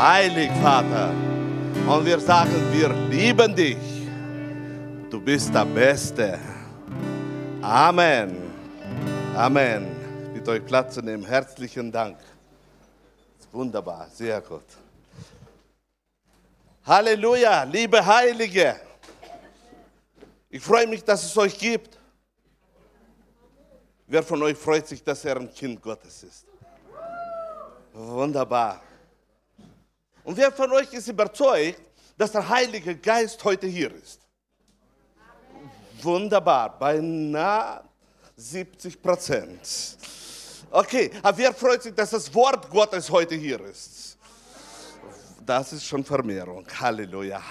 heilig, Vater. Und wir sagen, wir lieben dich. Du bist der Beste. Amen. Amen. Ich bitte euch Platz zu nehmen. Herzlichen Dank. Wunderbar, sehr gut. Halleluja, liebe Heilige. Ich freue mich, dass es euch gibt. Wer von euch freut sich, dass er ein Kind Gottes ist? Wunderbar. Und wer von euch ist überzeugt, dass der Heilige Geist heute hier ist? Wunderbar, beinahe 70 Prozent. Okay, aber wer freut sich, dass das Wort Gottes heute hier ist? Das ist schon Vermehrung. Halleluja.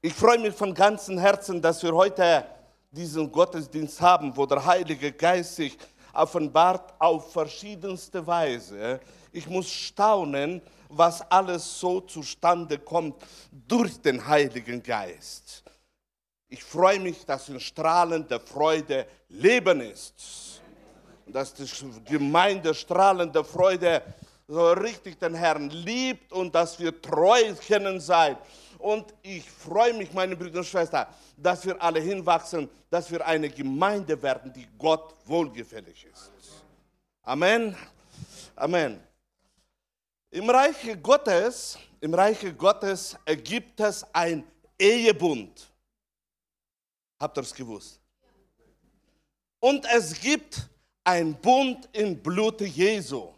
Ich freue mich von ganzem Herzen, dass wir heute diesen Gottesdienst haben, wo der Heilige Geist sich offenbart auf verschiedenste Weise. Ich muss staunen, was alles so zustande kommt durch den Heiligen Geist. Ich freue mich, dass in strahlender Freude Leben ist. Dass die Gemeinde strahlende Freude so richtig den Herrn liebt und dass wir treu kennen sein und ich freue mich, meine Brüder und Schwestern, dass wir alle hinwachsen, dass wir eine Gemeinde werden, die Gott wohlgefällig ist. Amen. Amen. Im Reiche Gottes, im Reiche Gottes gibt es ein Ehebund. Habt ihr es gewusst? Und es gibt ein Bund im Blute Jesu.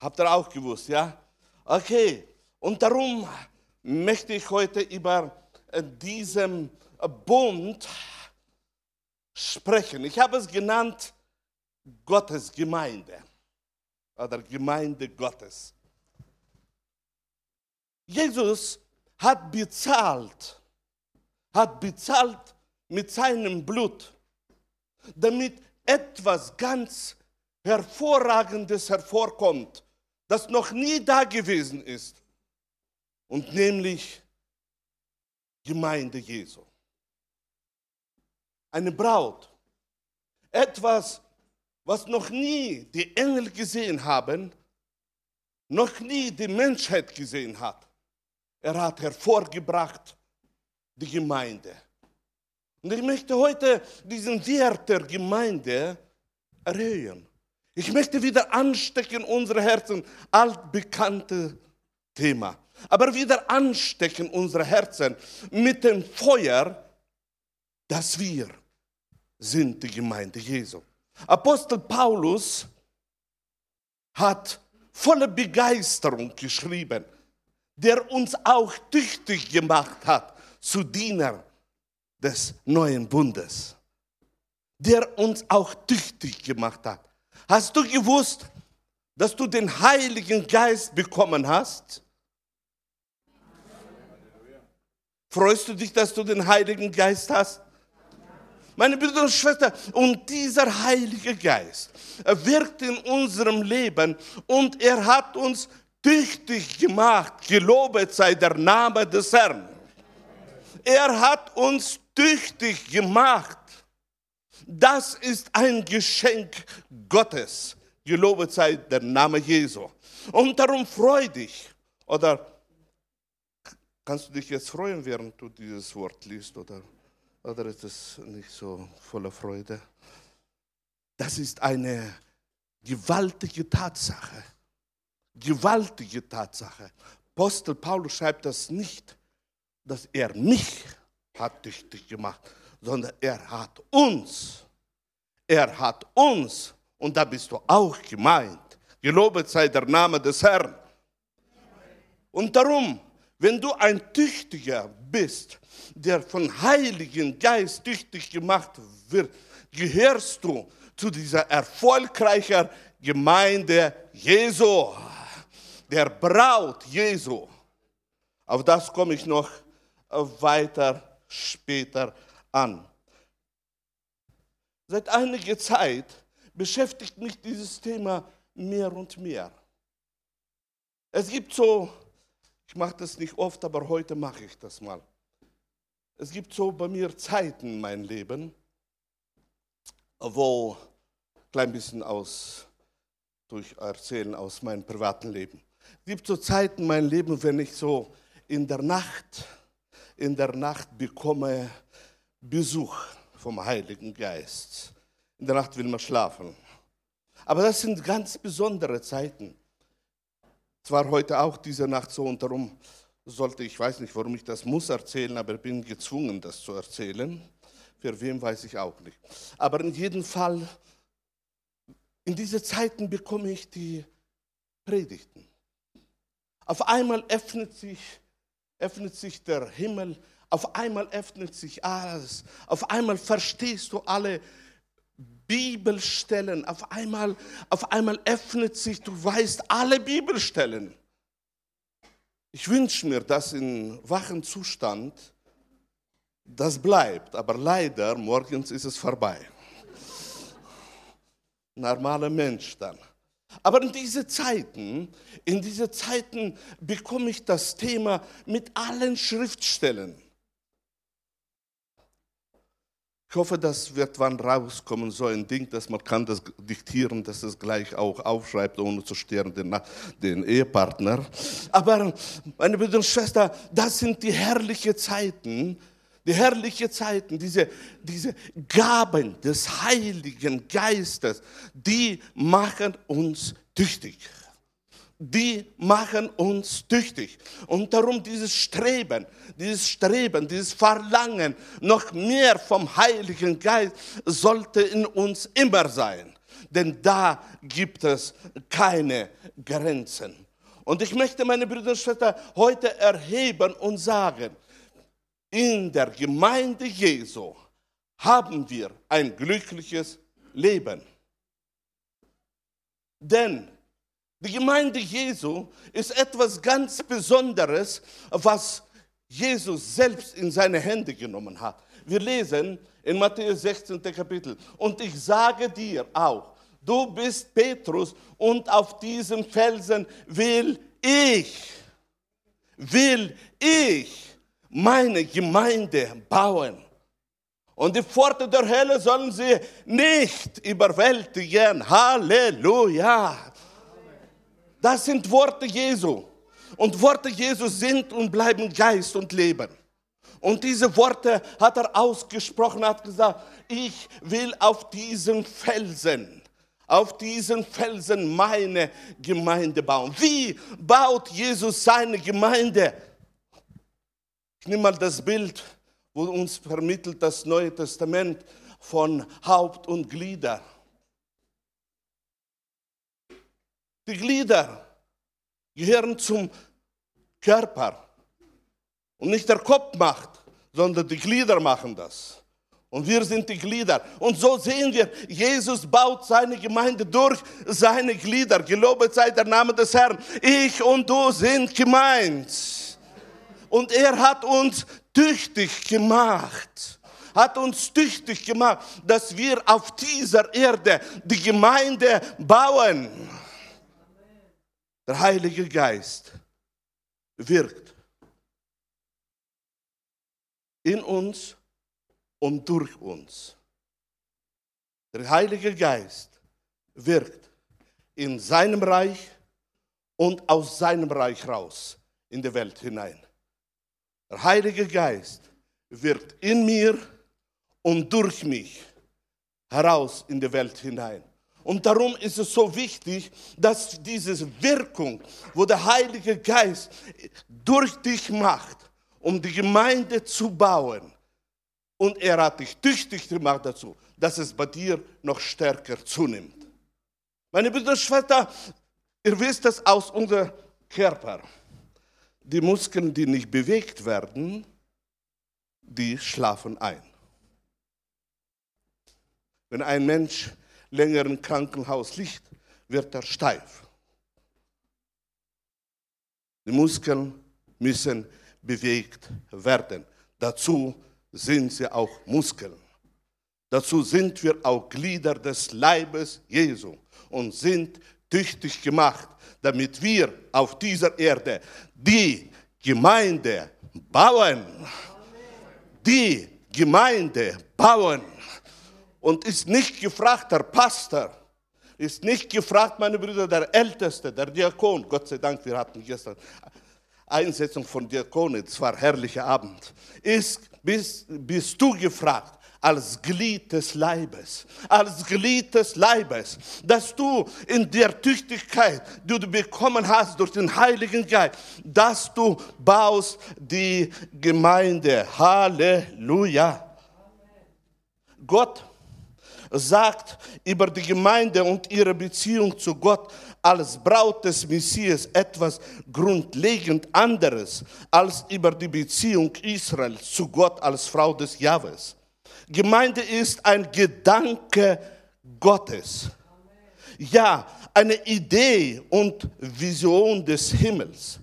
Habt ihr auch gewusst, ja? Okay. Und darum möchte ich heute über äh, diesen Bund sprechen. Ich habe es genannt Gottes Gemeinde oder Gemeinde Gottes. Jesus hat bezahlt, hat bezahlt mit seinem Blut, damit etwas ganz Hervorragendes hervorkommt, das noch nie da gewesen ist und nämlich Gemeinde Jesu. Eine Braut. Etwas, was noch nie die Engel gesehen haben, noch nie die Menschheit gesehen hat. Er hat hervorgebracht die Gemeinde. Und ich möchte heute diesen Wert der Gemeinde erhöhen. Ich möchte wieder anstecken unsere Herzen, altbekannte Thema aber wieder anstecken unsere Herzen mit dem Feuer, dass wir sind die Gemeinde Jesu. Apostel Paulus hat voller Begeisterung geschrieben, der uns auch tüchtig gemacht hat zu Diener des neuen Bundes, der uns auch tüchtig gemacht hat. Hast du gewusst, dass du den Heiligen Geist bekommen hast? Freust du dich, dass du den Heiligen Geist hast? Meine Brüder und Schwestern, und dieser Heilige Geist wirkt in unserem Leben und er hat uns tüchtig gemacht. Gelobet sei der Name des Herrn. Er hat uns tüchtig gemacht. Das ist ein Geschenk Gottes. Gelobet sei der Name Jesu. Und darum freu dich oder Kannst du dich jetzt freuen, während du dieses Wort liest, oder, oder ist es nicht so voller Freude? Das ist eine gewaltige Tatsache. Gewaltige Tatsache. Apostel Paulus schreibt das nicht, dass er mich hat tüchtig gemacht, sondern er hat uns. Er hat uns. Und da bist du auch gemeint. Gelobet sei der Name des Herrn. Und darum wenn du ein Tüchtiger bist, der vom Heiligen Geist tüchtig gemacht wird, gehörst du zu dieser erfolgreichen Gemeinde Jesu, der Braut Jesu. Auf das komme ich noch weiter später an. Seit einiger Zeit beschäftigt mich dieses Thema mehr und mehr. Es gibt so ich mache das nicht oft, aber heute mache ich das mal. Es gibt so bei mir Zeiten in meinem Leben, wo, ein klein bisschen aus, durch Erzählen aus meinem privaten Leben. Es gibt so Zeiten in meinem Leben, wenn ich so in der Nacht, in der Nacht bekomme Besuch vom Heiligen Geist. In der Nacht will man schlafen. Aber das sind ganz besondere Zeiten. Es war heute auch diese Nacht so und darum sollte, ich weiß nicht, warum ich das muss erzählen, aber bin gezwungen, das zu erzählen. Für wem weiß ich auch nicht. Aber in jedem Fall, in diese Zeiten bekomme ich die Predigten. Auf einmal öffnet sich, öffnet sich der Himmel, auf einmal öffnet sich alles, auf einmal verstehst du alle Bibelstellen, auf einmal, auf einmal öffnet sich, du weißt alle Bibelstellen. Ich wünsche mir, dass in wachen Zustand das bleibt, aber leider morgens ist es vorbei. Normaler Mensch dann. Aber in diese Zeiten, in diese Zeiten bekomme ich das Thema mit allen Schriftstellen. Ich hoffe, das wird wann rauskommen, so ein Ding, dass man kann das diktieren, dass es gleich auch aufschreibt, ohne zu stören den, den Ehepartner. Aber meine Brüder und Schwestern, das sind die herrlichen Zeiten, die herrlichen Zeiten, diese, diese Gaben des Heiligen Geistes, die machen uns tüchtig die machen uns tüchtig. Und darum dieses Streben, dieses Streben, dieses Verlangen, noch mehr vom Heiligen Geist sollte in uns immer sein. Denn da gibt es keine Grenzen. Und ich möchte meine Brüder und Schwestern heute erheben und sagen, in der Gemeinde Jesu haben wir ein glückliches Leben. Denn die Gemeinde Jesu ist etwas ganz Besonderes, was Jesus selbst in seine Hände genommen hat. Wir lesen in Matthäus 16. Kapitel. Und ich sage dir auch, du bist Petrus und auf diesem Felsen will ich, will ich meine Gemeinde bauen. Und die Pforte der Hölle sollen sie nicht überwältigen. Halleluja. Das sind Worte Jesu. Und Worte Jesu sind und bleiben Geist und Leben. Und diese Worte hat er ausgesprochen, hat gesagt, ich will auf diesen Felsen, auf diesen Felsen meine Gemeinde bauen. Wie baut Jesus seine Gemeinde? Ich nehme mal das Bild, wo uns vermittelt das Neue Testament von Haupt und Glieder. Die Glieder gehören zum Körper. Und nicht der Kopf macht, sondern die Glieder machen das. Und wir sind die Glieder. Und so sehen wir, Jesus baut seine Gemeinde durch seine Glieder. Gelobet sei der Name des Herrn. Ich und du sind gemeint. Und er hat uns tüchtig gemacht hat uns tüchtig gemacht, dass wir auf dieser Erde die Gemeinde bauen. Der Heilige Geist wirkt in uns und durch uns. Der Heilige Geist wirkt in seinem Reich und aus seinem Reich raus in die Welt hinein. Der Heilige Geist wirkt in mir und durch mich heraus in die Welt hinein. Und darum ist es so wichtig, dass diese Wirkung, wo der Heilige Geist durch dich macht, um die Gemeinde zu bauen, und er hat dich tüchtig gemacht dazu, dass es bei dir noch stärker zunimmt. Meine Brüder und Schwestern, ihr wisst das aus unserem Körper. Die Muskeln, die nicht bewegt werden, die schlafen ein. Wenn ein Mensch länger im Krankenhaus liegt, wird er steif. Die Muskeln müssen bewegt werden. Dazu sind sie auch Muskeln. Dazu sind wir auch Glieder des Leibes Jesu und sind tüchtig gemacht, damit wir auf dieser Erde die Gemeinde bauen. Die Gemeinde bauen und ist nicht gefragt, Herr Pastor, ist nicht gefragt, meine Brüder, der Älteste, der Diakon. Gott sei Dank, wir hatten gestern Einsetzung von Diakonen, es war herrlicher Abend. Ist, bist, bist du gefragt, als Glied des Leibes, als Glied des Leibes, dass du in der Tüchtigkeit, die du bekommen hast durch den Heiligen Geist, dass du baust die Gemeinde. Halleluja. Gott sagt über die Gemeinde und ihre Beziehung zu Gott als Braut des Messias etwas grundlegend anderes als über die Beziehung Israels zu Gott als Frau des Jahwes. Gemeinde ist ein Gedanke Gottes. Ja, eine Idee und Vision des Himmels.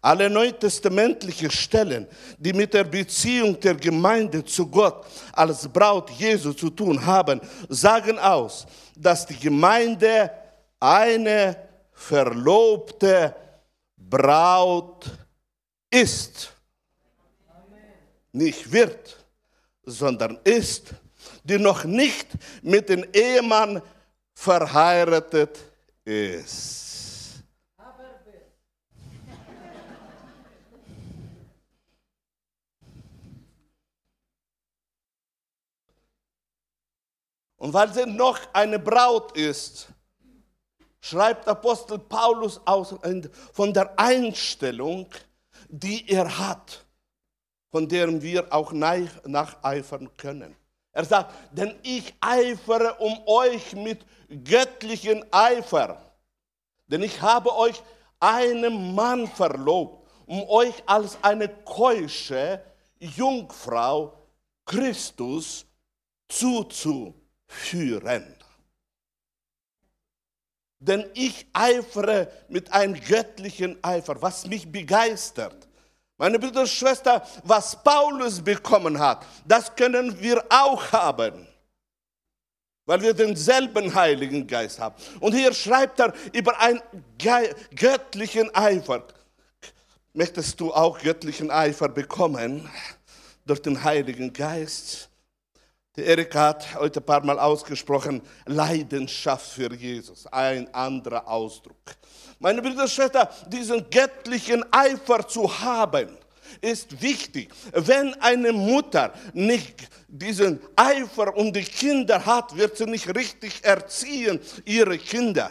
Alle neutestamentlichen Stellen, die mit der Beziehung der Gemeinde zu Gott als Braut Jesu zu tun haben, sagen aus, dass die Gemeinde eine verlobte Braut ist. Nicht wird sondern ist, die noch nicht mit dem Ehemann verheiratet ist. Und weil sie noch eine Braut ist, schreibt Apostel Paulus aus, von der Einstellung, die er hat von deren wir auch nacheifern können. Er sagt, denn ich eifere um euch mit göttlichen Eifer, denn ich habe euch einem Mann verlobt, um euch als eine keusche Jungfrau Christus zuzuführen. Denn ich eifere mit einem göttlichen Eifer, was mich begeistert meine Brüder und Schwestern, was Paulus bekommen hat, das können wir auch haben, weil wir denselben Heiligen Geist haben. Und hier schreibt er über einen göttlichen Eifer. Möchtest du auch göttlichen Eifer bekommen durch den Heiligen Geist? Die Erika hat heute ein paar Mal ausgesprochen, Leidenschaft für Jesus, ein anderer Ausdruck. Meine Brüder und Schwestern, diesen göttlichen Eifer zu haben, ist wichtig. Wenn eine Mutter nicht diesen Eifer um die Kinder hat, wird sie nicht richtig erziehen, ihre Kinder.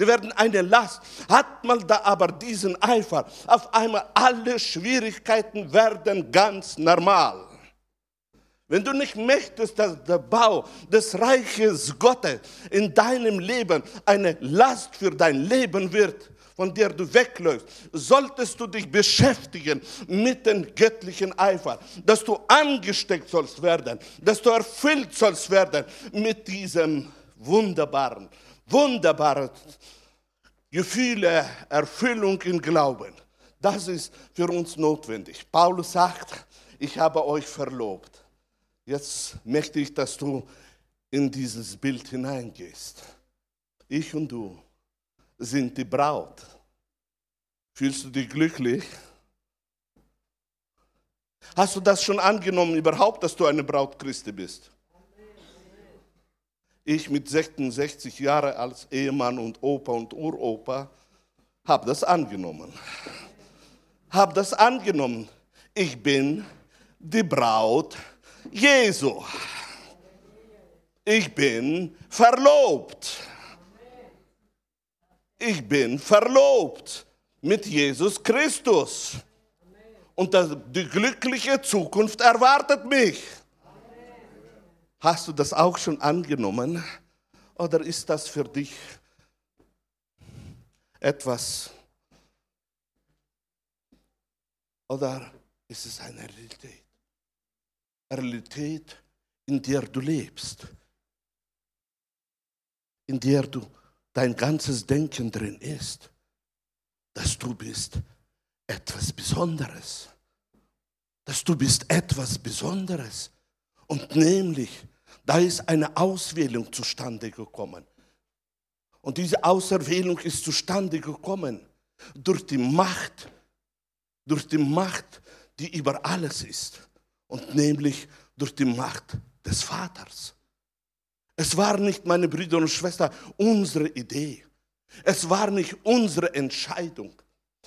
Die werden eine Last. Hat man da aber diesen Eifer, auf einmal alle Schwierigkeiten werden ganz normal. Wenn du nicht möchtest, dass der Bau des Reiches Gottes in deinem Leben eine Last für dein Leben wird, von der du wegläufst, solltest du dich beschäftigen mit dem göttlichen Eifer, dass du angesteckt sollst werden, dass du erfüllt sollst werden mit diesem wunderbaren, wunderbaren Gefühle, Erfüllung im Glauben. Das ist für uns notwendig. Paulus sagt, ich habe euch verlobt. Jetzt möchte ich, dass du in dieses Bild hineingehst. Ich und du sind die Braut. Fühlst du dich glücklich? Hast du das schon angenommen überhaupt, dass du eine Braut Christi bist? Ich mit 66 Jahren als Ehemann und Opa und Uropa habe das angenommen. Habe das angenommen. Ich bin die Braut Jesu. Ich bin verlobt. Ich bin verlobt mit Jesus Christus. Und die glückliche Zukunft erwartet mich. Hast du das auch schon angenommen? Oder ist das für dich etwas? Oder ist es eine Realität? Realität, in der du lebst, in der du dein ganzes Denken drin ist, dass du bist etwas Besonderes, dass du bist etwas Besonderes. Und nämlich, da ist eine Auswählung zustande gekommen. Und diese Auserwählung ist zustande gekommen durch die Macht, durch die Macht, die über alles ist und nämlich durch die Macht des Vaters. Es war nicht, meine Brüder und Schwestern, unsere Idee. Es war nicht unsere Entscheidung.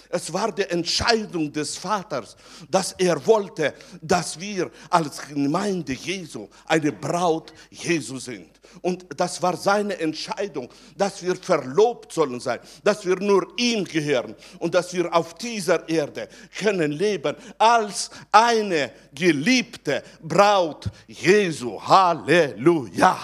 Es war die Entscheidung des Vaters, dass er wollte, dass wir als Gemeinde Jesu eine Braut Jesu sind. Und das war seine Entscheidung, dass wir verlobt sollen sein, dass wir nur ihm gehören und dass wir auf dieser Erde können leben als eine geliebte Braut Jesu. Halleluja.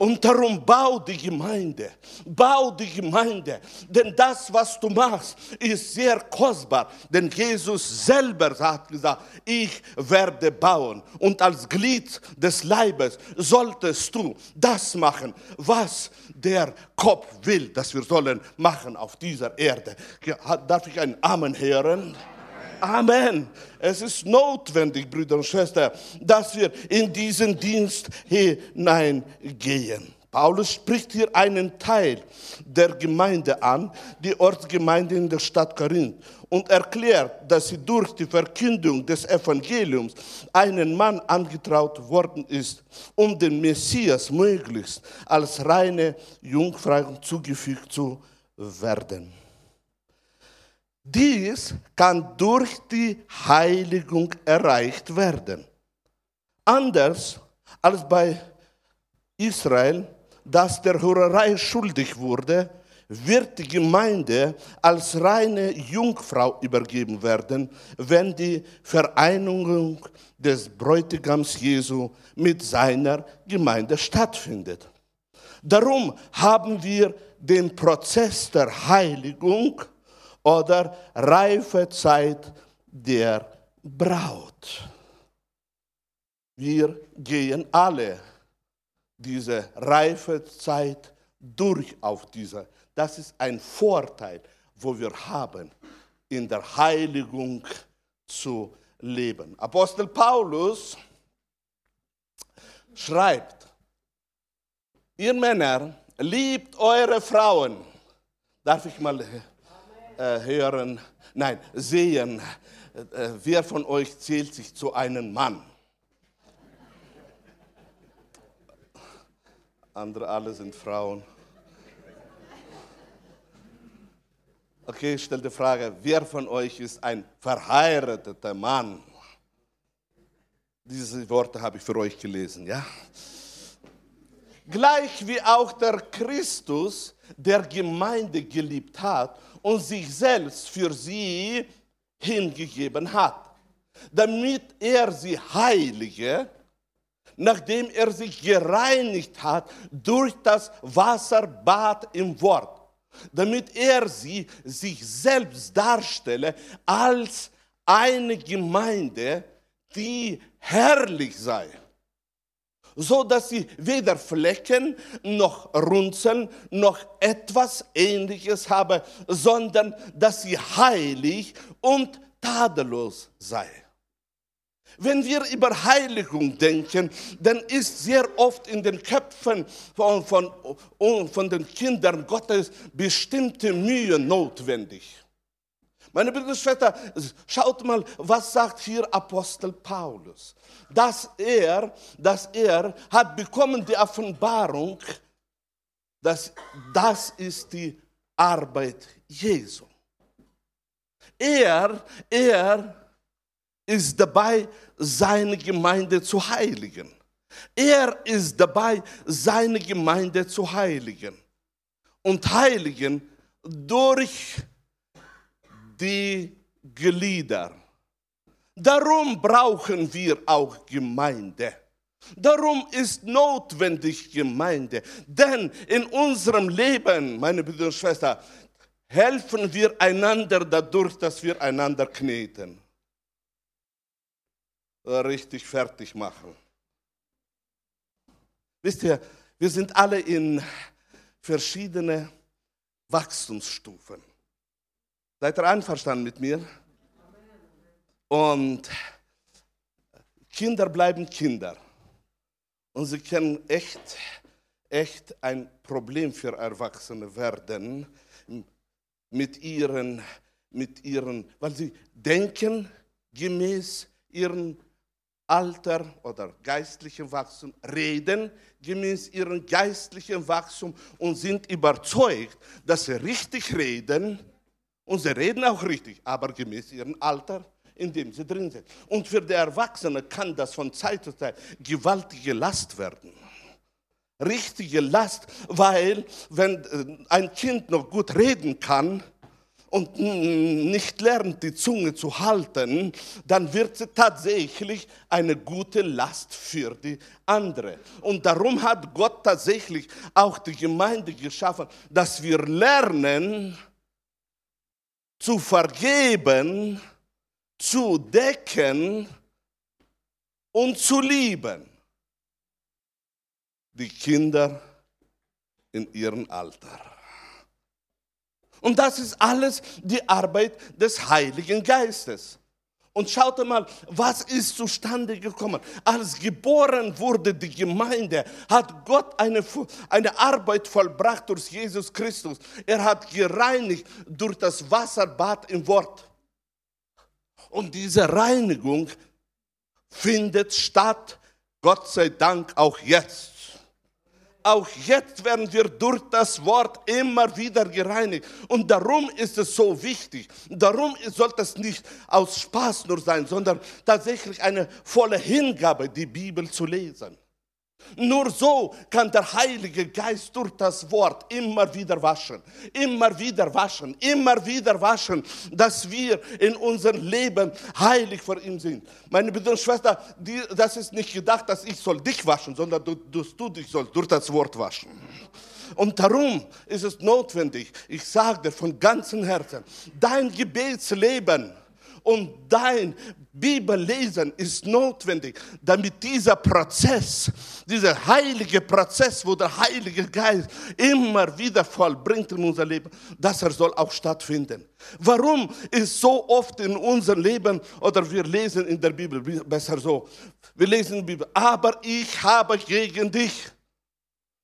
Und darum bau die Gemeinde, bau die Gemeinde, denn das, was du machst, ist sehr kostbar. Denn Jesus selber hat gesagt, ich werde bauen. Und als Glied des Leibes solltest du das machen, was der Kopf will, dass wir sollen machen auf dieser Erde. Darf ich ein Amen hören? Amen. Es ist notwendig, Brüder und Schwestern, dass wir in diesen Dienst hineingehen. Paulus spricht hier einen Teil der Gemeinde an, die Ortsgemeinde in der Stadt Korinth, und erklärt, dass sie durch die Verkündung des Evangeliums einen Mann angetraut worden ist, um den Messias möglichst als reine Jungfrau zugefügt zu werden. Dies kann durch die Heiligung erreicht werden. Anders als bei Israel, das der Hurerei schuldig wurde, wird die Gemeinde als reine Jungfrau übergeben werden, wenn die Vereinigung des Bräutigams Jesu mit seiner Gemeinde stattfindet. Darum haben wir den Prozess der Heiligung oder Reifezeit der Braut. Wir gehen alle diese Reifezeit durch auf diese. Das ist ein Vorteil, wo wir haben, in der Heiligung zu leben. Apostel Paulus schreibt, ihr Männer, liebt eure Frauen. Darf ich mal äh, hören, nein, sehen, äh, wer von euch zählt sich zu einem Mann? Andere alle sind Frauen. Okay, ich stelle die Frage, wer von euch ist ein verheirateter Mann? Diese Worte habe ich für euch gelesen, ja? Gleich wie auch der Christus der Gemeinde geliebt hat und sich selbst für sie hingegeben hat, damit er sie heilige, nachdem er sich gereinigt hat durch das Wasserbad im Wort, damit er sie sich selbst darstelle als eine Gemeinde, die herrlich sei so dass sie weder Flecken noch Runzeln noch etwas ähnliches habe, sondern dass sie heilig und tadellos sei. Wenn wir über Heiligung denken, dann ist sehr oft in den Köpfen von, von, von den Kindern Gottes bestimmte Mühe notwendig. Meine Brüder und Schwestern, schaut mal, was sagt hier Apostel Paulus? Dass er, dass er hat bekommen die Offenbarung, dass das ist die Arbeit Jesu. Er, er ist dabei, seine Gemeinde zu heiligen. Er ist dabei, seine Gemeinde zu heiligen. Und heiligen durch die Glieder. Darum brauchen wir auch Gemeinde. Darum ist notwendig Gemeinde. Denn in unserem Leben, meine Brüder und Schwestern, helfen wir einander dadurch, dass wir einander kneten. Richtig fertig machen. Wisst ihr, wir sind alle in verschiedene Wachstumsstufen. Seid ihr einverstanden mit mir? Und Kinder bleiben Kinder. Und sie können echt, echt ein Problem für Erwachsene werden mit ihren, mit ihren, weil sie denken gemäß ihren Alter oder geistlichem Wachstum, reden gemäß ihrem geistlichen Wachstum und sind überzeugt, dass sie richtig reden. Und sie reden auch richtig, aber gemäß ihrem Alter, in dem sie drin sind. Und für die Erwachsenen kann das von Zeit zu Zeit gewaltige Last werden. Richtige Last, weil wenn äh, ein Kind noch gut reden kann, und nicht lernt, die Zunge zu halten, dann wird sie tatsächlich eine gute Last für die andere. Und darum hat Gott tatsächlich auch die Gemeinde geschaffen, dass wir lernen zu vergeben, zu decken und zu lieben. Die Kinder in ihrem Alter. Und das ist alles die Arbeit des Heiligen Geistes. Und schaut mal, was ist zustande gekommen? Als geboren wurde die Gemeinde, hat Gott eine, eine Arbeit vollbracht durch Jesus Christus. Er hat gereinigt durch das Wasserbad im Wort. Und diese Reinigung findet statt, Gott sei Dank, auch jetzt auch jetzt werden wir durch das Wort immer wieder gereinigt. Und darum ist es so wichtig. Darum sollte es nicht aus Spaß nur sein, sondern tatsächlich eine volle Hingabe, die Bibel zu lesen. Nur so kann der Heilige Geist durch das Wort immer wieder waschen, immer wieder waschen, immer wieder waschen, dass wir in unserem Leben heilig vor ihm sind. Meine Brüder und Schwestern, das ist nicht gedacht, dass ich soll dich waschen, sondern du, du, du dich sollst durch das Wort waschen. Und darum ist es notwendig, ich sage dir von ganzem Herzen, dein Gebetsleben und dein Bibellesen ist notwendig, damit dieser Prozess, dieser heilige Prozess, wo der Heilige Geist immer wieder vollbringt in unser Leben, dass er soll auch stattfinden. Warum ist so oft in unserem Leben, oder wir lesen in der Bibel, besser so, wir lesen in der Bibel, aber ich habe gegen dich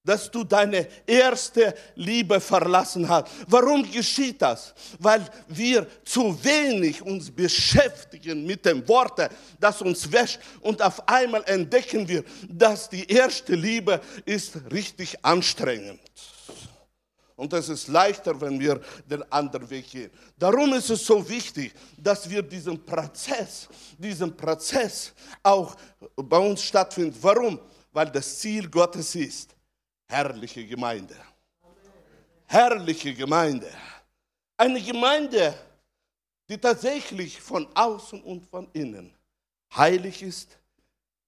dass du deine erste Liebe verlassen hast. Warum geschieht das? Weil wir zu wenig uns beschäftigen mit dem Wort, das uns wäscht und auf einmal entdecken wir, dass die erste Liebe ist richtig anstrengend. Und es ist leichter, wenn wir den anderen Weg gehen. Darum ist es so wichtig, dass wir diesen Prozess, diesen Prozess auch bei uns stattfindet. Warum? Weil das Ziel Gottes ist, herrliche Gemeinde. Herrliche Gemeinde. Eine Gemeinde, die tatsächlich von außen und von innen heilig ist,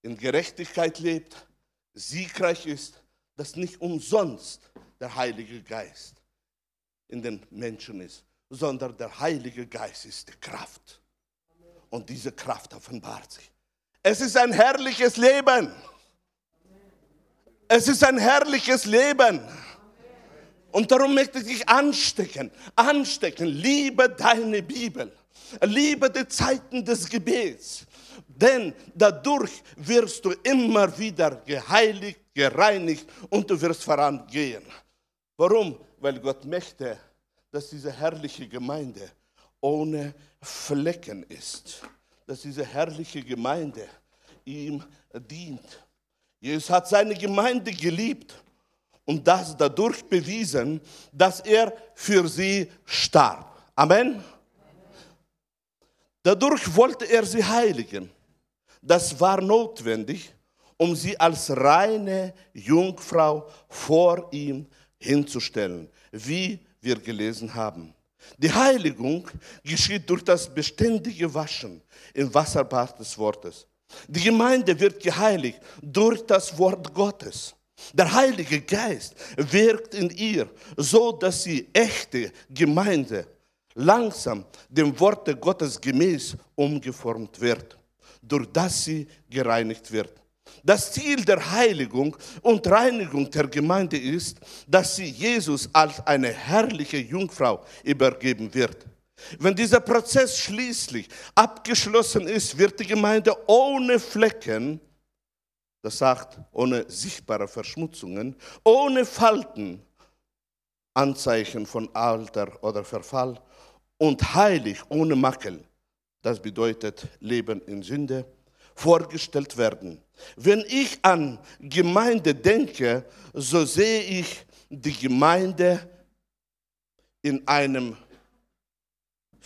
in Gerechtigkeit lebt, siegreich ist, dass nicht umsonst der Heilige Geist in den Menschen ist, sondern der Heilige Geist ist die Kraft. Und diese Kraft offenbart sich. Es ist ein herrliches Leben. Es ist ein herrliches Leben. Und darum möchte ich dich anstecken, anstecken. Liebe deine Bibel. Liebe die Zeiten des Gebets. Denn dadurch wirst du immer wieder geheiligt, gereinigt und du wirst vorangehen. Warum? Weil Gott möchte, dass diese herrliche Gemeinde ohne Flecken ist. Dass diese herrliche Gemeinde ihm dient. Jesus hat seine Gemeinde geliebt und das dadurch bewiesen, dass er für sie starb. Amen. Dadurch wollte er sie heiligen. Das war notwendig, um sie als reine Jungfrau vor ihm hinzustellen, wie wir gelesen haben. Die Heiligung geschieht durch das beständige Waschen im Wasserbad des Wortes. Die Gemeinde wird geheiligt durch das Wort Gottes. Der Heilige Geist wirkt in ihr, so dass sie echte Gemeinde langsam dem Worte Gottes gemäß umgeformt wird, durch das sie gereinigt wird. Das Ziel der Heiligung und Reinigung der Gemeinde ist, dass sie Jesus als eine herrliche Jungfrau übergeben wird. Wenn dieser Prozess schließlich abgeschlossen ist, wird die Gemeinde ohne Flecken, das sagt ohne sichtbare Verschmutzungen, ohne Falten, Anzeichen von Alter oder Verfall und heilig ohne Makel, das bedeutet Leben in Sünde, vorgestellt werden. Wenn ich an Gemeinde denke, so sehe ich die Gemeinde in einem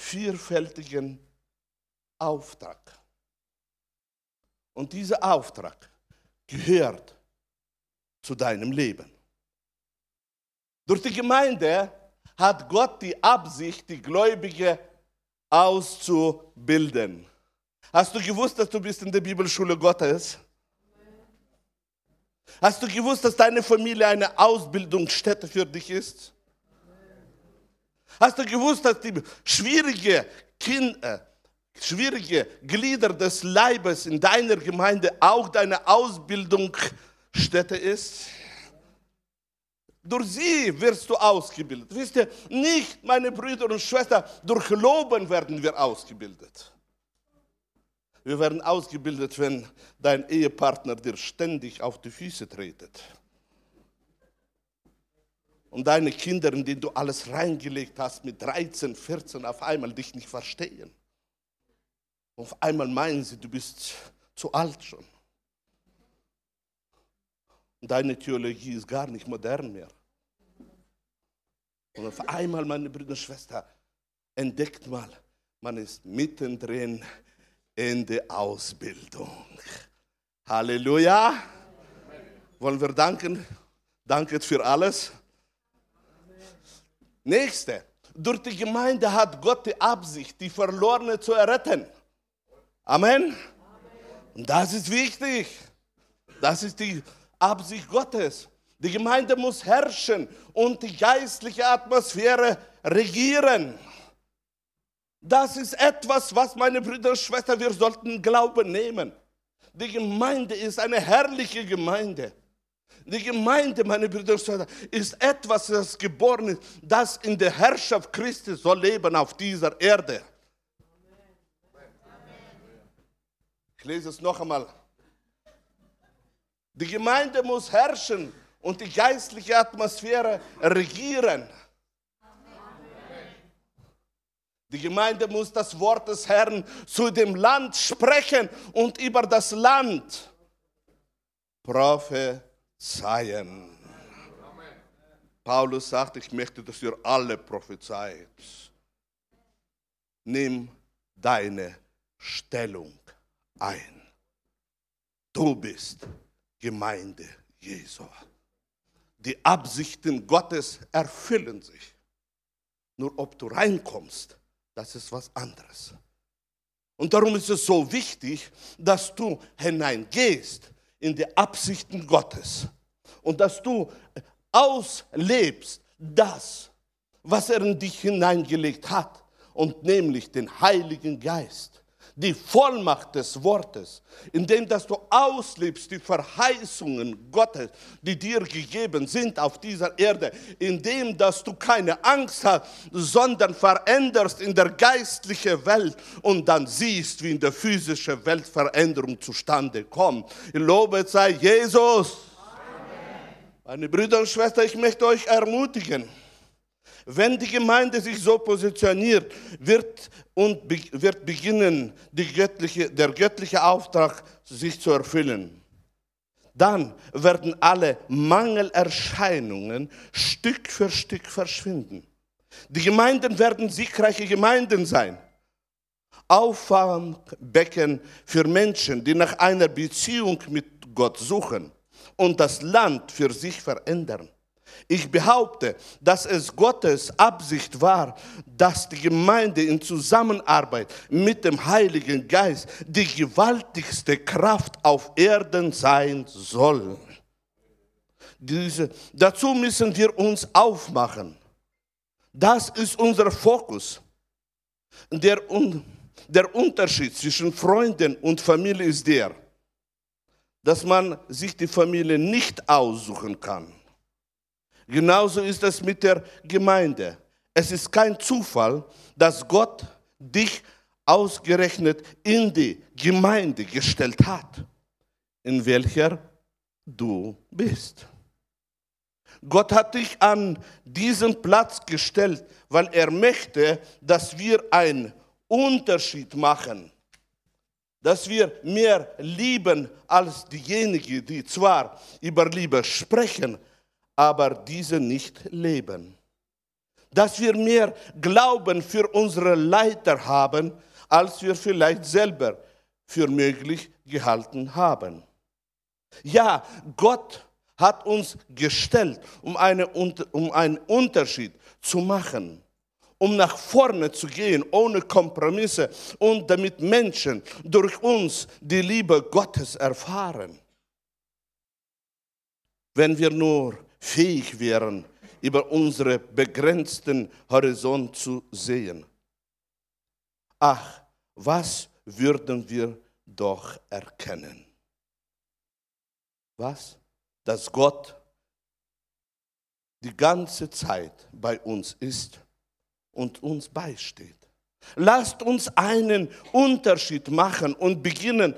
vielfältigen Auftrag. Und dieser Auftrag gehört zu deinem Leben. Durch die Gemeinde hat Gott die Absicht, die Gläubige auszubilden. Hast du gewusst, dass du bist in der Bibelschule Gottes? Hast du gewusst, dass deine Familie eine Ausbildungsstätte für dich ist? Hast du gewusst, dass die schwierige Kinder, schwierige Glieder des Leibes in deiner Gemeinde auch deine Ausbildungsstätte ist? Durch sie wirst du ausgebildet. Wisst ihr, nicht meine Brüder und Schwestern, durch Loben werden wir ausgebildet. Wir werden ausgebildet, wenn dein Ehepartner dir ständig auf die Füße tretet. Und deine Kinder, in denen du alles reingelegt hast, mit 13, 14 auf einmal dich nicht verstehen. Auf einmal meinen sie, du bist zu alt schon. Und deine Theologie ist gar nicht modern mehr. Und auf einmal, meine Brüder und Schwestern, entdeckt mal, man ist mittendrin in der Ausbildung. Halleluja. Wollen wir danken? Danke für alles. Nächste. Durch die Gemeinde hat Gott die Absicht, die Verlorene zu erretten. Amen. Und das ist wichtig. Das ist die Absicht Gottes. Die Gemeinde muss herrschen und die geistliche Atmosphäre regieren. Das ist etwas, was meine Brüder und Schwestern, wir sollten Glauben nehmen. Die Gemeinde ist eine herrliche Gemeinde. Die Gemeinde, meine Brüder und Schwestern, ist etwas, das geboren ist, das in der Herrschaft Christi soll leben auf dieser Erde. Ich lese es noch einmal. Die Gemeinde muss herrschen und die geistliche Atmosphäre regieren. Die Gemeinde muss das Wort des Herrn zu dem Land sprechen und über das Land prophezeien. Paulus sagt, ich möchte, dass ihr alle prophezeit. Nimm deine Stellung ein. Du bist Gemeinde Jesu. Die Absichten Gottes erfüllen sich. Nur ob du reinkommst, das ist was anderes. Und darum ist es so wichtig, dass du hineingehst in die Absichten Gottes. Und dass du auslebst das, was er in dich hineingelegt hat, und nämlich den Heiligen Geist die Vollmacht des Wortes, indem dass du auslebst die Verheißungen Gottes, die dir gegeben sind auf dieser Erde, indem dass du keine Angst hast, sondern veränderst in der geistlichen Welt und dann siehst, wie in der physischen Welt Veränderung zustande kommt. Lobet sei Jesus. Amen. Meine Brüder und Schwestern, ich möchte euch ermutigen wenn die Gemeinde sich so positioniert, wird, und wird beginnen, göttliche, der göttliche Auftrag sich zu erfüllen. Dann werden alle Mangelerscheinungen Stück für Stück verschwinden. Die Gemeinden werden siegreiche Gemeinden sein. Auffangbecken für Menschen, die nach einer Beziehung mit Gott suchen und das Land für sich verändern. Ich behaupte, dass es Gottes Absicht war, dass die Gemeinde in Zusammenarbeit mit dem Heiligen Geist die gewaltigste Kraft auf Erden sein soll. Diese, dazu müssen wir uns aufmachen. Das ist unser Fokus. Der, der Unterschied zwischen Freunden und Familie ist der, dass man sich die Familie nicht aussuchen kann. Genauso ist es mit der Gemeinde. Es ist kein Zufall, dass Gott dich ausgerechnet in die Gemeinde gestellt hat, in welcher du bist. Gott hat dich an diesen Platz gestellt, weil er möchte, dass wir einen Unterschied machen dass wir mehr lieben als diejenigen, die zwar über Liebe sprechen, aber diese nicht leben. Dass wir mehr Glauben für unsere Leiter haben, als wir vielleicht selber für möglich gehalten haben. Ja, Gott hat uns gestellt, um, eine, um einen Unterschied zu machen, um nach vorne zu gehen, ohne Kompromisse und damit Menschen durch uns die Liebe Gottes erfahren. Wenn wir nur fähig wären, über unsere begrenzten Horizont zu sehen. Ach, was würden wir doch erkennen? Was? Dass Gott die ganze Zeit bei uns ist und uns beisteht. Lasst uns einen Unterschied machen und beginnen,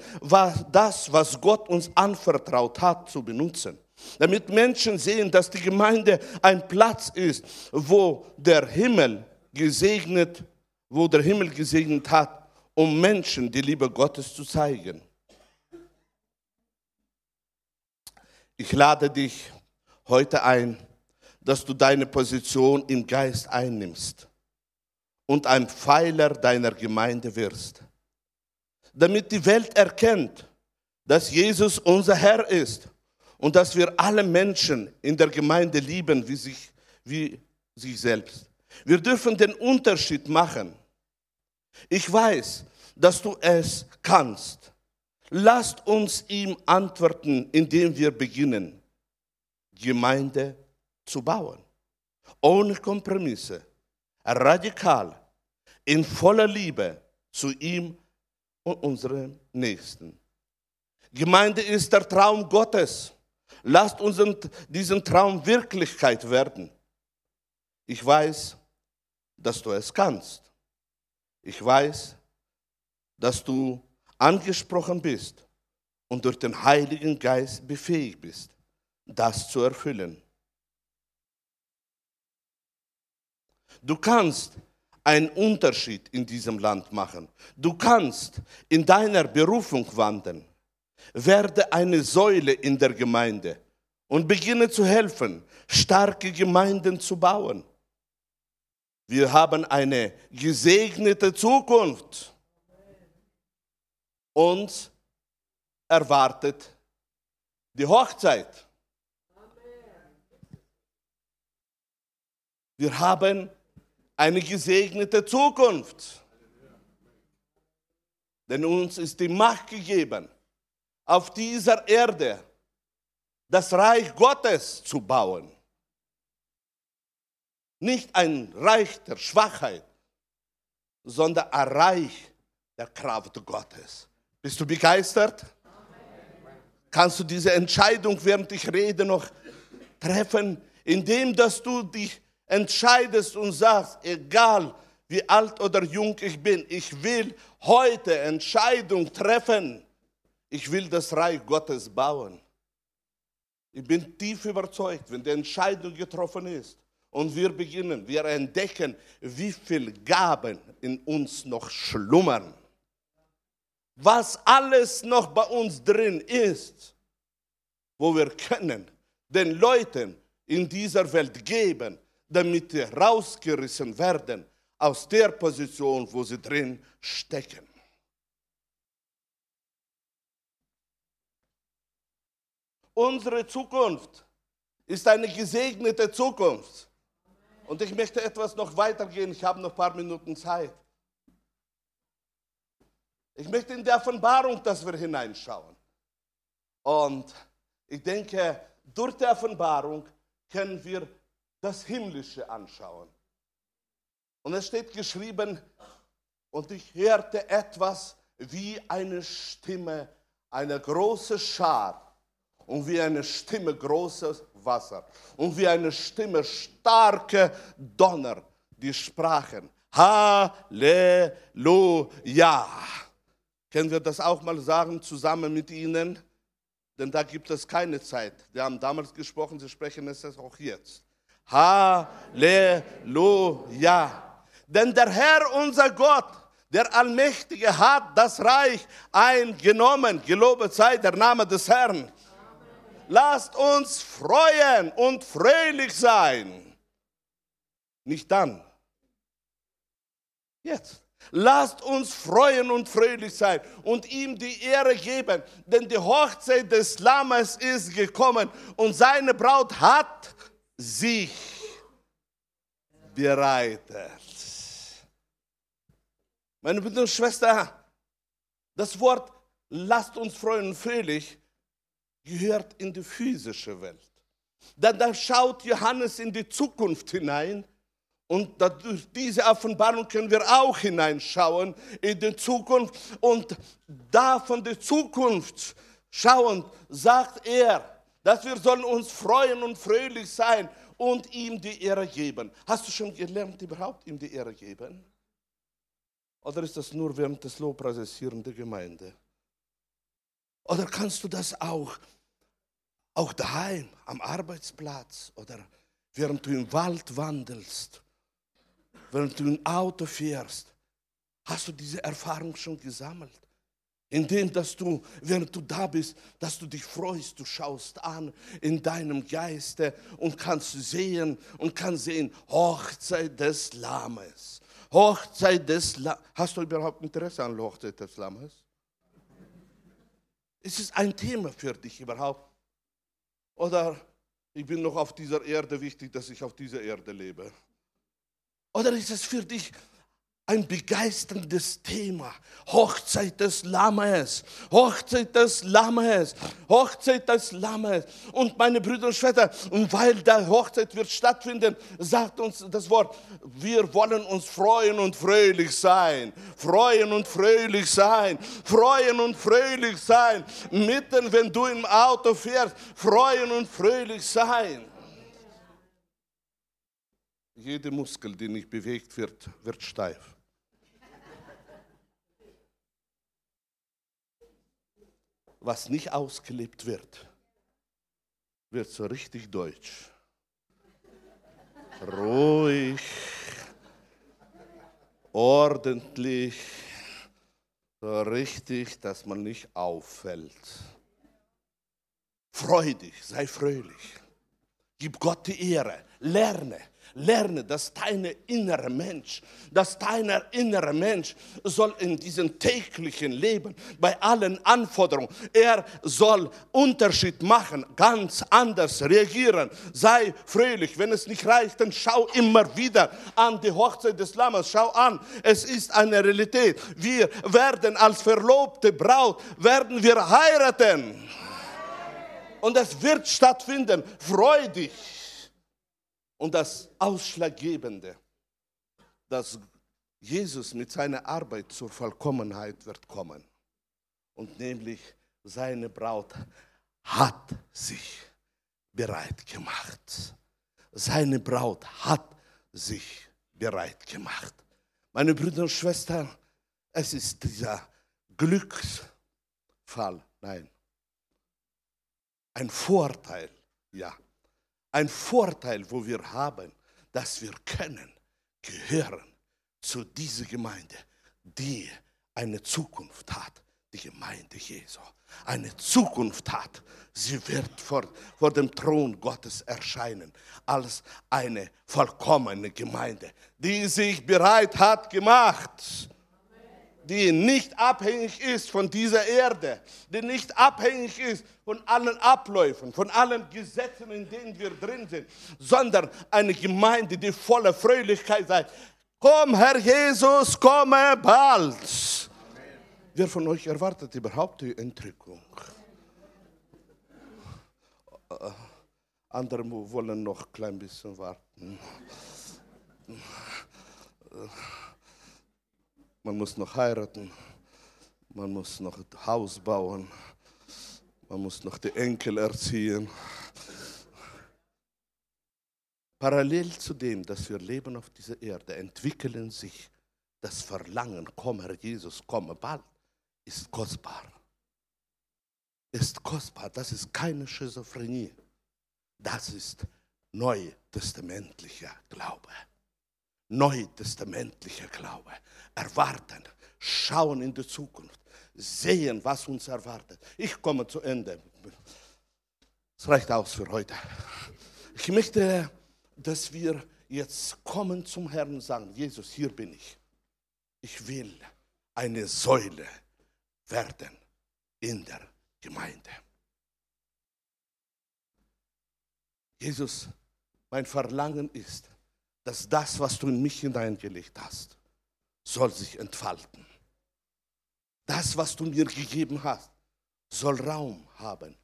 das, was Gott uns anvertraut hat, zu benutzen. Damit Menschen sehen, dass die Gemeinde ein Platz ist, wo der Himmel gesegnet, wo der Himmel gesegnet hat, um Menschen die Liebe Gottes zu zeigen. Ich lade dich heute ein, dass du deine Position im Geist einnimmst und ein Pfeiler deiner Gemeinde wirst, damit die Welt erkennt, dass Jesus unser Herr ist und dass wir alle Menschen in der Gemeinde lieben wie sich, wie sich selbst. Wir dürfen den Unterschied machen. Ich weiß, dass du es kannst. Lasst uns ihm antworten, indem wir beginnen, Gemeinde zu bauen. Ohne Kompromisse, radikal, in voller Liebe zu ihm und unserem Nächsten. Gemeinde ist der Traum Gottes. Lasst uns diesen Traum Wirklichkeit werden. Ich weiß, dass du es kannst. Ich weiß, dass du angesprochen bist und durch den Heiligen Geist befähigt bist, das zu erfüllen. Du kannst einen Unterschied in diesem Land machen. Du kannst in deiner Berufung wandeln. Werde eine Säule in der Gemeinde und beginne zu helfen, starke Gemeinden zu bauen. Wir haben eine gesegnete Zukunft. Uns erwartet die Hochzeit. Wir haben eine gesegnete Zukunft. Denn uns ist die Macht gegeben, auf dieser Erde das Reich Gottes zu bauen. Nicht ein Reich der Schwachheit, sondern ein Reich der Kraft Gottes. Bist du begeistert? Kannst du diese Entscheidung, während ich rede, noch treffen, indem dass du dich entscheidest und sagst, egal wie alt oder jung ich bin, ich will heute Entscheidung treffen. Ich will das Reich Gottes bauen. Ich bin tief überzeugt, wenn die Entscheidung getroffen ist und wir beginnen, wir entdecken, wie viele Gaben in uns noch schlummern. Was alles noch bei uns drin ist, wo wir können den Leuten in dieser Welt geben, damit sie rausgerissen werden aus der Position, wo sie drin stecken. Unsere Zukunft ist eine gesegnete Zukunft. Und ich möchte etwas noch weitergehen. Ich habe noch ein paar Minuten Zeit. Ich möchte in der Offenbarung, dass wir hineinschauen. Und ich denke, durch die Offenbarung können wir das Himmlische anschauen. Und es steht geschrieben, und ich hörte etwas wie eine Stimme, eine große Schar und wie eine Stimme großes Wasser und wie eine Stimme starke Donner, die sprachen, Halleluja. Können wir das auch mal sagen zusammen mit Ihnen? Denn da gibt es keine Zeit. Wir haben damals gesprochen, Sie sprechen es auch jetzt. Halleluja. Denn der Herr, unser Gott, Der Allmächtige hat das Reich eingenommen. Gelobet sei der Name des Herrn. Lasst uns freuen und fröhlich sein. Nicht dann. Jetzt. Lasst uns freuen und fröhlich sein und ihm die Ehre geben, denn die Hochzeit des Lammes ist gekommen und seine Braut hat sich bereitet. Meine Brüder und Schwestern, das Wort lasst uns freuen und fröhlich gehört in die physische Welt. Dann, dann schaut Johannes in die Zukunft hinein und durch diese Offenbarung können wir auch hineinschauen in die Zukunft. Und da von der Zukunft schauend sagt er, dass wir sollen uns freuen und fröhlich sein und ihm die Ehre geben. Hast du schon gelernt, überhaupt ihm die Ehre geben? Oder ist das nur während des Lobpreises hier in der Gemeinde? Oder kannst du das auch, auch daheim, am Arbeitsplatz oder während du im Wald wandelst, während du im Auto fährst? Hast du diese Erfahrung schon gesammelt? Indem, dass du, während du da bist, dass du dich freust, du schaust an in deinem Geiste und kannst sehen und kannst sehen, Hochzeit des Lammes. Hochzeit des Lammes. Hast du überhaupt Interesse an Hochzeit des Lammes? Ist es ein Thema für dich überhaupt? Oder ich bin noch auf dieser Erde wichtig, dass ich auf dieser Erde lebe? Oder ist es für dich ein begeisterndes Thema. Hochzeit des Lammes, Hochzeit des Lammes, Hochzeit des Lammes. Und meine Brüder und Schwestern, und weil der Hochzeit wird stattfinden, sagt uns das Wort, wir wollen uns freuen und fröhlich sein. Freuen und fröhlich sein. Freuen und fröhlich sein. Mitten, wenn du im Auto fährst, freuen und fröhlich sein. Jede Muskel, die nicht bewegt wird, wird steif. was nicht ausgelebt wird, wird so richtig deutsch. Ruhig, ordentlich, so richtig, dass man nicht auffällt. Freudig, sei fröhlich. Gib Gott die Ehre, lerne Lerne, dass dein innerer Mensch, dass dein innerer Mensch soll in diesem täglichen Leben, bei allen Anforderungen, er soll Unterschied machen, ganz anders reagieren. Sei fröhlich. Wenn es nicht reicht, dann schau immer wieder an die Hochzeit des Lammes. Schau an, es ist eine Realität. Wir werden als verlobte Braut, werden wir heiraten. Und es wird stattfinden. Freu dich. Und das Ausschlaggebende, dass Jesus mit seiner Arbeit zur Vollkommenheit wird kommen. Und nämlich seine Braut hat sich bereit gemacht. Seine Braut hat sich bereit gemacht. Meine Brüder und Schwestern, es ist dieser Glücksfall, nein, ein Vorteil, ja, ein Vorteil, wo wir haben, dass wir können gehören zu dieser Gemeinde, die eine Zukunft hat, die Gemeinde Jesu. Eine Zukunft hat. Sie wird vor, vor dem Thron Gottes erscheinen als eine vollkommene Gemeinde, die sich bereit hat gemacht die nicht abhängig ist von dieser Erde, die nicht abhängig ist von allen Abläufen, von allen Gesetzen, in denen wir drin sind, sondern eine Gemeinde, die voller Fröhlichkeit sei. Komm, Herr Jesus, komme bald. Amen. Wer von euch erwartet überhaupt die Entrückung? Andere wollen noch ein klein bisschen warten. Man muss noch heiraten, man muss noch ein Haus bauen, man muss noch die Enkel erziehen. Parallel zu dem, dass wir leben auf dieser Erde, entwickeln sich das Verlangen, komm Herr Jesus, komme bald, ist kostbar. Ist kostbar, das ist keine Schizophrenie. Das ist neutestamentlicher Glaube neutestamentlicher Glaube. Erwarten, schauen in die Zukunft, sehen, was uns erwartet. Ich komme zu Ende. Es reicht aus für heute. Ich möchte, dass wir jetzt kommen zum Herrn und sagen, Jesus, hier bin ich. Ich will eine Säule werden in der Gemeinde. Jesus, mein Verlangen ist, dass das, was du in mich hineingelegt hast, soll sich entfalten. Das, was du mir gegeben hast, soll Raum haben,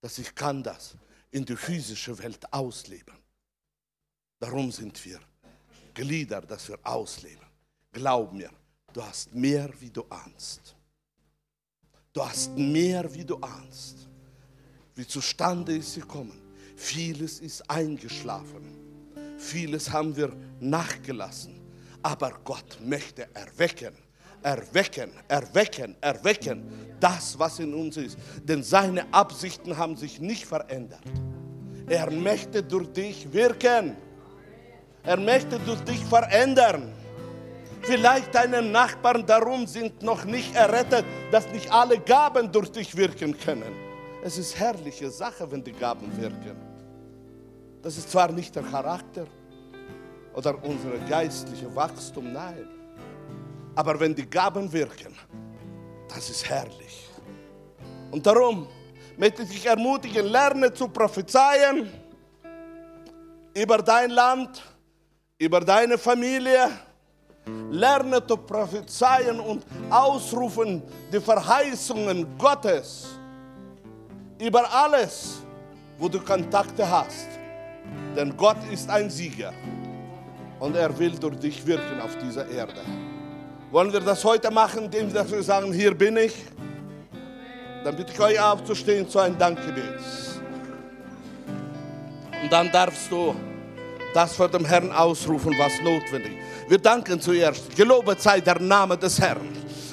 dass ich kann das in die physische Welt ausleben. Darum sind wir Glieder, dass wir ausleben. Glaub mir, du hast mehr, wie du ahnst. Du hast mehr, wie du ahnst. Wie zustande ist gekommen. Vieles ist eingeschlafen. Vieles haben wir nachgelassen. Aber Gott möchte erwecken, erwecken, erwecken, erwecken das, was in uns ist. Denn seine Absichten haben sich nicht verändert. Er möchte durch dich wirken. Er möchte durch dich verändern. Vielleicht deine Nachbarn darum sind noch nicht errettet, dass nicht alle Gaben durch dich wirken können. Es ist herrliche Sache, wenn die Gaben wirken. Das ist zwar nicht der Charakter oder unser geistliches Wachstum, nein. Aber wenn die Gaben wirken, das ist herrlich. Und darum möchte ich dich ermutigen, lerne zu prophezeien über dein Land, über deine Familie. Lerne zu prophezeien und ausrufen die Verheißungen Gottes über alles, wo du Kontakte hast. Denn Gott ist ein Sieger und er will durch dich wirken auf dieser Erde. Wollen wir das heute machen, indem wir sagen, hier bin ich? Dann bitte ich euch aufzustehen zu einem Dankgebet. Und dann darfst du das vor dem Herrn ausrufen, was notwendig ist. Wir danken zuerst. Gelobet sei der Name des Herrn.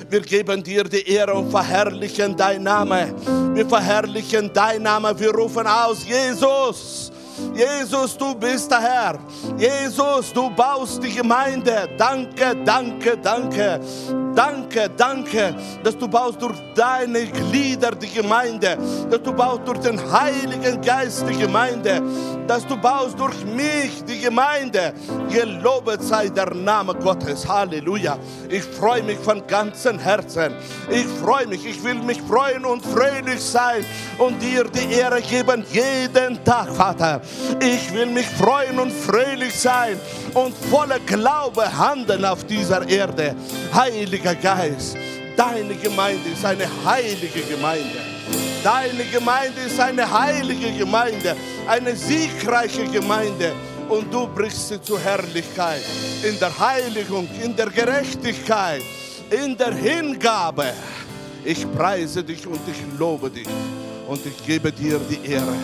Wir geben dir die Ehre und verherrlichen dein Name. Wir verherrlichen dein Name. Wir rufen aus, Jesus. Jesus, du bist der Herr. Jesus, du baust die Gemeinde. Danke, danke, danke. Danke, danke, dass du baust durch deine Glieder die Gemeinde, dass du baust durch den Heiligen Geist die Gemeinde, dass du baust durch mich die Gemeinde. Gelobet sei der Name Gottes. Halleluja. Ich freue mich von ganzem Herzen. Ich freue mich. Ich will mich freuen und fröhlich sein und dir die Ehre geben jeden Tag, Vater. Ich will mich freuen und fröhlich sein und voller Glaube handeln auf dieser Erde. Heiliger Geist, deine Gemeinde ist eine heilige Gemeinde. Deine Gemeinde ist eine heilige Gemeinde, eine siegreiche Gemeinde. Und du brichst sie zur Herrlichkeit, in der Heiligung, in der Gerechtigkeit, in der Hingabe. Ich preise dich und ich lobe dich und ich gebe dir die Ehre.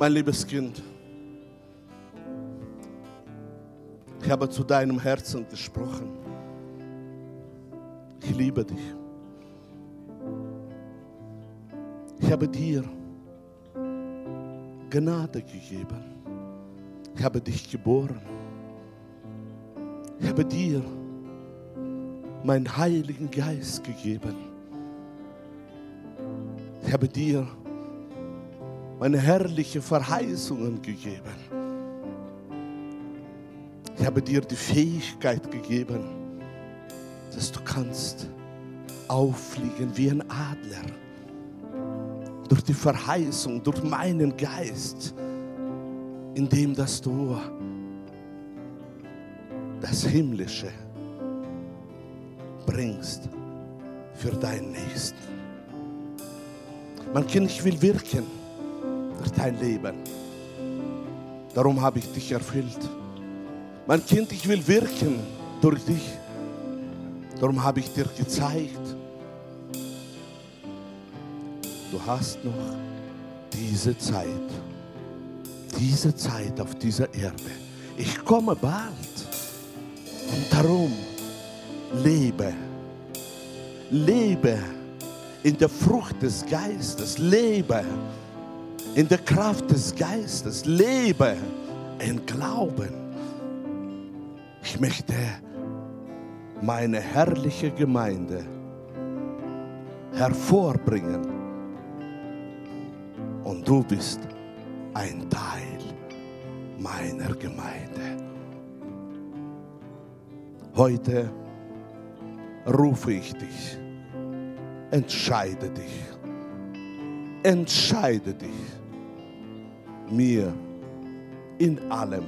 Mein liebes Kind, ich habe zu deinem Herzen gesprochen. Ich liebe dich. Ich habe dir Gnade gegeben. Ich habe dich geboren. Ich habe dir meinen Heiligen Geist gegeben. Ich habe dir meine herrliche Verheißungen gegeben. Ich habe dir die Fähigkeit gegeben, dass du kannst auffliegen wie ein Adler. Durch die Verheißung, durch meinen Geist, indem dass du das Himmlische bringst für deinen Nächsten. Mein Kind, ich will wirken durch dein Leben. Darum habe ich dich erfüllt. Mein Kind, ich will wirken durch dich. Darum habe ich dir gezeigt, du hast noch diese Zeit, diese Zeit auf dieser Erde. Ich komme bald. Und darum lebe, lebe in der Frucht des Geistes, lebe in der Kraft des Geistes, lebe in Glauben. Ich möchte meine herrliche Gemeinde hervorbringen und du bist ein Teil meiner Gemeinde. Heute rufe ich dich. Entscheide dich. Entscheide dich, mir in allem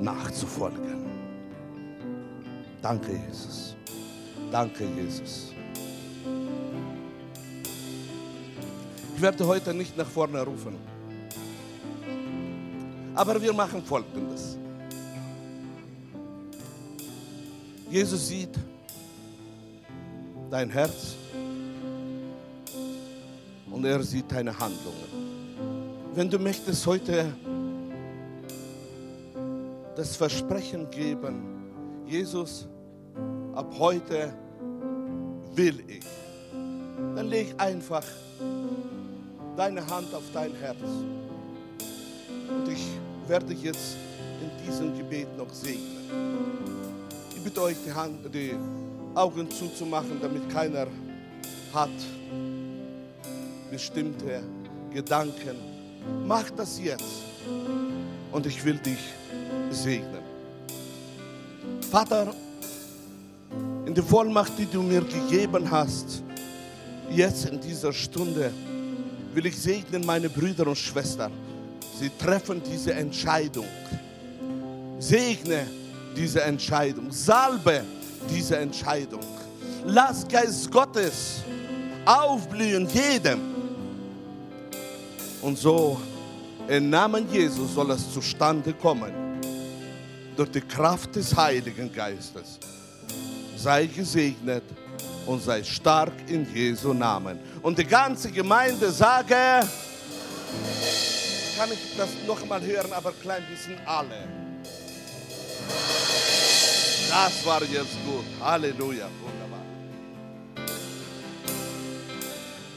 nachzufolgen. Danke, Jesus. Danke, Jesus. Ich werde heute nicht nach vorne rufen. Aber wir machen Folgendes. Jesus sieht dein Herz und er sieht deine Handlungen. Wenn du möchtest heute das Versprechen geben, Jesus, ab heute will ich, dann leg einfach deine Hand auf dein Herz. Und ich werde jetzt in diesem Gebet noch segnen. Ich bitte euch, die, Hand, die Augen zuzumachen, damit keiner hat bestimmte Gedanken. Mach das jetzt und ich will dich segnen. Vater, in der Vollmacht, die du mir gegeben hast, jetzt in dieser Stunde, will ich segnen meine Brüder und Schwestern. Sie treffen diese Entscheidung. Segne diese Entscheidung. Salbe diese Entscheidung. Lass Geist Gottes aufblühen jedem. Und so im Namen Jesus soll es zustande kommen. Durch die Kraft des Heiligen Geistes. Sei gesegnet und sei stark in Jesu Namen. Und die ganze Gemeinde sage, kann ich das noch mal hören, aber klein bisschen alle. Das war jetzt gut. Halleluja, wunderbar.